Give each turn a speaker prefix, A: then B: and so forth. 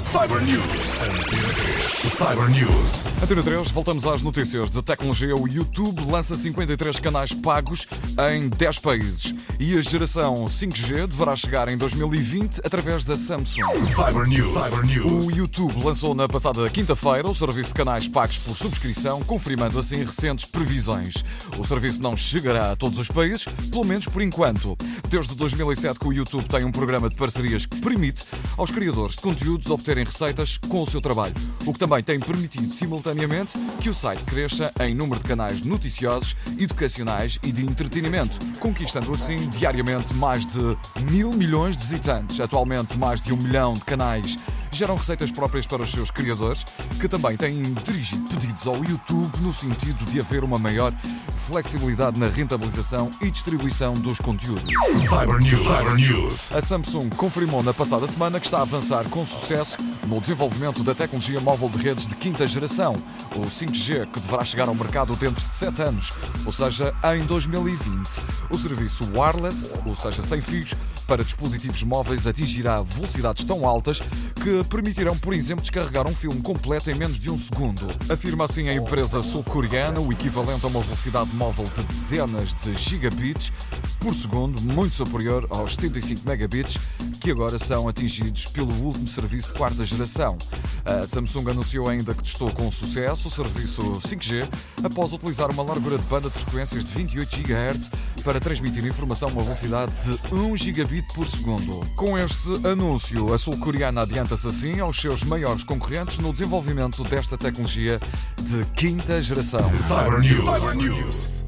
A: Cyber News. Antena 3. Cyber News.
B: Antena 3, voltamos às notícias de tecnologia. O YouTube lança 53 canais pagos em 10 países. E a geração 5G deverá chegar em 2020 através da Samsung.
A: Cyber News. Cyber News.
B: O YouTube lançou na passada quinta-feira o serviço de canais pagos por subscrição, confirmando assim recentes previsões. O serviço não chegará a todos os países, pelo menos por enquanto. Desde 2007 que o YouTube tem um programa de parcerias que permite aos criadores de conteúdos obterem receitas com o seu trabalho, o que também tem permitido simultaneamente que o site cresça em número de canais noticiosos, educacionais e de entretenimento, conquistando assim diariamente mais de mil milhões de visitantes. Atualmente, mais de um milhão de canais geram receitas próprias para os seus criadores, que também têm dirigido pedidos ao YouTube no sentido de haver uma maior flexibilidade na rentabilização e distribuição dos conteúdos.
A: Cyber News. Cyber News.
B: A Samsung confirmou na passada semana que está a avançar com sucesso no desenvolvimento da tecnologia móvel de redes de quinta geração, o 5G, que deverá chegar ao mercado dentro de 7 anos, ou seja, em 2020. O serviço wireless, ou seja, sem fios, para dispositivos móveis atingirá velocidades tão altas que permitirão, por exemplo, descarregar um filme completo em menos de um segundo. Afirma assim a empresa sul-coreana, o equivalente a uma velocidade móvel de dezenas de gigabits por segundo, muito superior aos 75 megabits que agora são atingidos pelo último serviço de quarta geração. A Samsung anunciou ainda que testou com sucesso o serviço 5G após utilizar uma largura de banda de frequências de 28 GHz para transmitir informação a uma velocidade de 1 gigabit por segundo. Com este anúncio, a sul-coreana adianta-se assim aos seus maiores concorrentes no desenvolvimento desta tecnologia de quinta geração.
A: Cyber News. Cyber News.